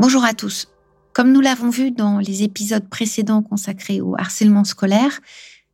Bonjour à tous. Comme nous l'avons vu dans les épisodes précédents consacrés au harcèlement scolaire,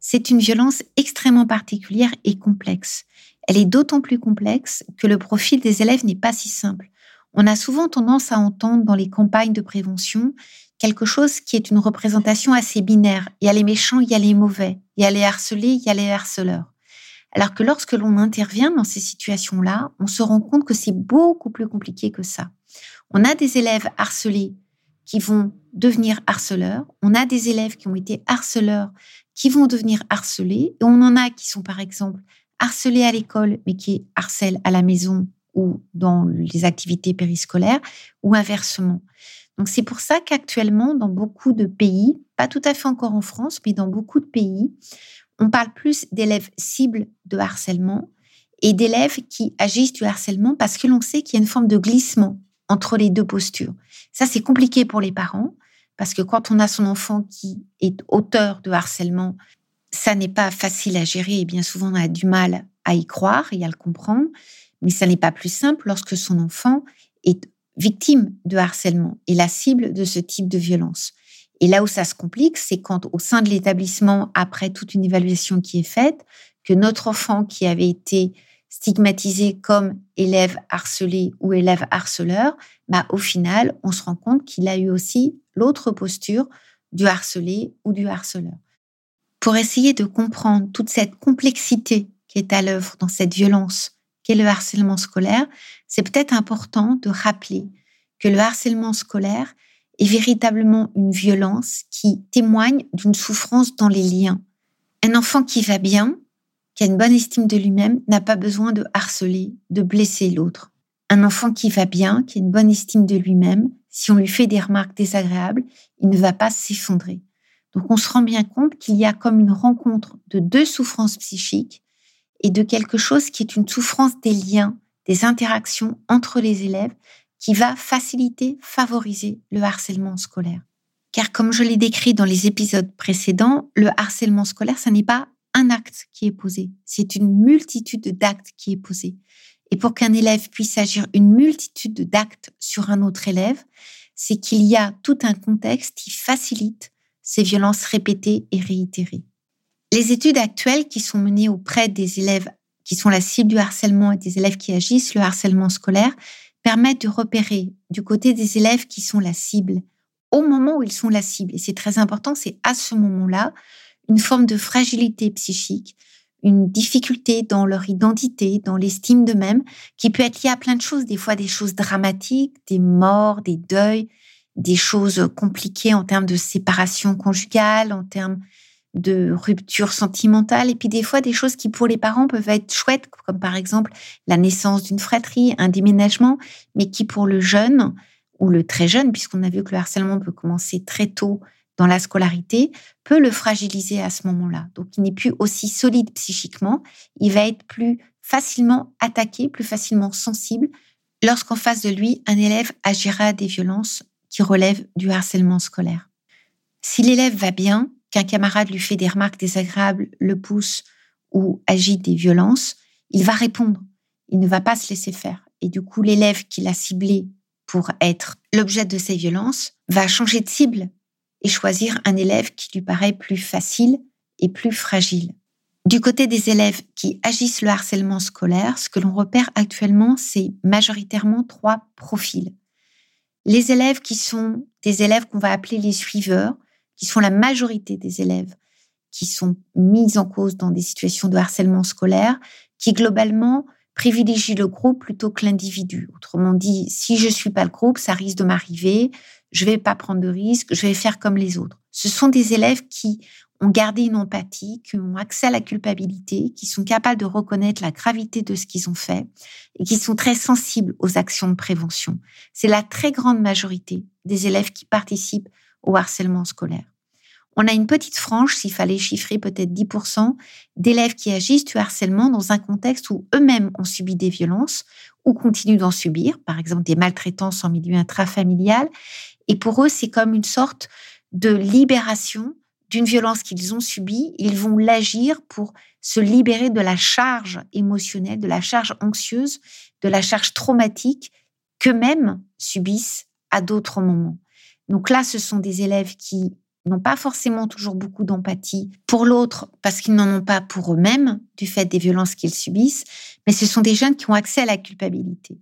c'est une violence extrêmement particulière et complexe. Elle est d'autant plus complexe que le profil des élèves n'est pas si simple. On a souvent tendance à entendre dans les campagnes de prévention quelque chose qui est une représentation assez binaire. Il y a les méchants, il y a les mauvais, il y a les harcelés, il y a les harceleurs. Alors que lorsque l'on intervient dans ces situations-là, on se rend compte que c'est beaucoup plus compliqué que ça. On a des élèves harcelés qui vont devenir harceleurs. On a des élèves qui ont été harceleurs qui vont devenir harcelés. Et on en a qui sont, par exemple, harcelés à l'école, mais qui harcèlent à la maison ou dans les activités périscolaires, ou inversement. Donc c'est pour ça qu'actuellement, dans beaucoup de pays, pas tout à fait encore en France, mais dans beaucoup de pays, on parle plus d'élèves cibles de harcèlement et d'élèves qui agissent du harcèlement parce que l'on sait qu'il y a une forme de glissement entre les deux postures. Ça, c'est compliqué pour les parents parce que quand on a son enfant qui est auteur de harcèlement, ça n'est pas facile à gérer et bien souvent on a du mal à y croire et à le comprendre. Mais ça n'est pas plus simple lorsque son enfant est victime de harcèlement et la cible de ce type de violence. Et là où ça se complique, c'est quand au sein de l'établissement, après toute une évaluation qui est faite, que notre enfant qui avait été stigmatisé comme élève harcelé ou élève harceleur, bah, au final, on se rend compte qu'il a eu aussi l'autre posture du harcelé ou du harceleur. Pour essayer de comprendre toute cette complexité qui est à l'œuvre dans cette violence qu'est le harcèlement scolaire, c'est peut-être important de rappeler que le harcèlement scolaire est véritablement une violence qui témoigne d'une souffrance dans les liens. Un enfant qui va bien, qui a une bonne estime de lui-même n'a pas besoin de harceler, de blesser l'autre. Un enfant qui va bien, qui a une bonne estime de lui-même, si on lui fait des remarques désagréables, il ne va pas s'effondrer. Donc on se rend bien compte qu'il y a comme une rencontre de deux souffrances psychiques et de quelque chose qui est une souffrance des liens, des interactions entre les élèves qui va faciliter, favoriser le harcèlement scolaire. Car comme je l'ai décrit dans les épisodes précédents, le harcèlement scolaire, ce n'est pas un acte qui est posé, c'est une multitude d'actes qui est posé. Et pour qu'un élève puisse agir une multitude d'actes sur un autre élève, c'est qu'il y a tout un contexte qui facilite ces violences répétées et réitérées. Les études actuelles qui sont menées auprès des élèves qui sont la cible du harcèlement et des élèves qui agissent le harcèlement scolaire permettent de repérer du côté des élèves qui sont la cible au moment où ils sont la cible. Et c'est très important, c'est à ce moment-là une forme de fragilité psychique, une difficulté dans leur identité, dans l'estime d'eux-mêmes, qui peut être liée à plein de choses, des fois des choses dramatiques, des morts, des deuils, des choses compliquées en termes de séparation conjugale, en termes de rupture sentimentale, et puis des fois des choses qui pour les parents peuvent être chouettes, comme par exemple la naissance d'une fratrie, un déménagement, mais qui pour le jeune ou le très jeune, puisqu'on a vu que le harcèlement peut commencer très tôt dans la scolarité peut le fragiliser à ce moment-là. Donc, il n'est plus aussi solide psychiquement, il va être plus facilement attaqué, plus facilement sensible lorsqu'en face de lui, un élève agira des violences qui relèvent du harcèlement scolaire. Si l'élève va bien, qu'un camarade lui fait des remarques désagréables, le pousse ou agit des violences, il va répondre. Il ne va pas se laisser faire. Et du coup, l'élève qui l'a ciblé pour être l'objet de ces violences va changer de cible et choisir un élève qui lui paraît plus facile et plus fragile. Du côté des élèves qui agissent le harcèlement scolaire, ce que l'on repère actuellement, c'est majoritairement trois profils. Les élèves qui sont des élèves qu'on va appeler les suiveurs, qui sont la majorité des élèves qui sont mis en cause dans des situations de harcèlement scolaire, qui globalement privilégient le groupe plutôt que l'individu. Autrement dit, si je suis pas le groupe, ça risque de m'arriver, je vais pas prendre de risques, je vais faire comme les autres. Ce sont des élèves qui ont gardé une empathie, qui ont accès à la culpabilité, qui sont capables de reconnaître la gravité de ce qu'ils ont fait et qui sont très sensibles aux actions de prévention. C'est la très grande majorité des élèves qui participent au harcèlement scolaire. On a une petite frange, s'il fallait chiffrer peut-être 10%, d'élèves qui agissent du harcèlement dans un contexte où eux-mêmes ont subi des violences ou continuent d'en subir, par exemple des maltraitances en milieu intrafamilial. Et pour eux, c'est comme une sorte de libération d'une violence qu'ils ont subie, ils vont l'agir pour se libérer de la charge émotionnelle, de la charge anxieuse, de la charge traumatique qu'eux-mêmes subissent à d'autres moments. Donc là, ce sont des élèves qui n'ont pas forcément toujours beaucoup d'empathie pour l'autre parce qu'ils n'en ont pas pour eux-mêmes du fait des violences qu'ils subissent, mais ce sont des jeunes qui ont accès à la culpabilité.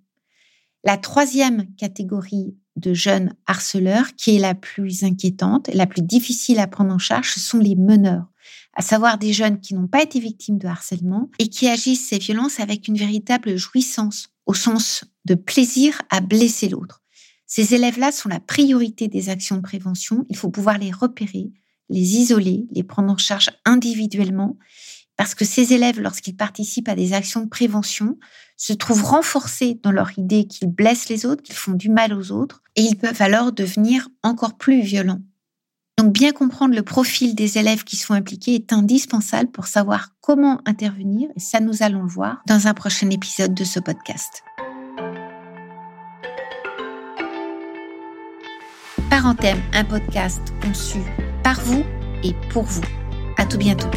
La troisième catégorie de jeunes harceleurs, qui est la plus inquiétante et la plus difficile à prendre en charge, ce sont les meneurs, à savoir des jeunes qui n'ont pas été victimes de harcèlement et qui agissent ces violences avec une véritable jouissance, au sens de plaisir à blesser l'autre. Ces élèves-là sont la priorité des actions de prévention. Il faut pouvoir les repérer, les isoler, les prendre en charge individuellement parce que ces élèves, lorsqu'ils participent à des actions de prévention, se trouvent renforcés dans leur idée qu'ils blessent les autres, qu'ils font du mal aux autres, et ils peuvent alors devenir encore plus violents. Donc bien comprendre le profil des élèves qui sont impliqués est indispensable pour savoir comment intervenir, et ça nous allons le voir dans un prochain épisode de ce podcast. Parenthème, un podcast conçu par vous et pour vous. À tout bientôt.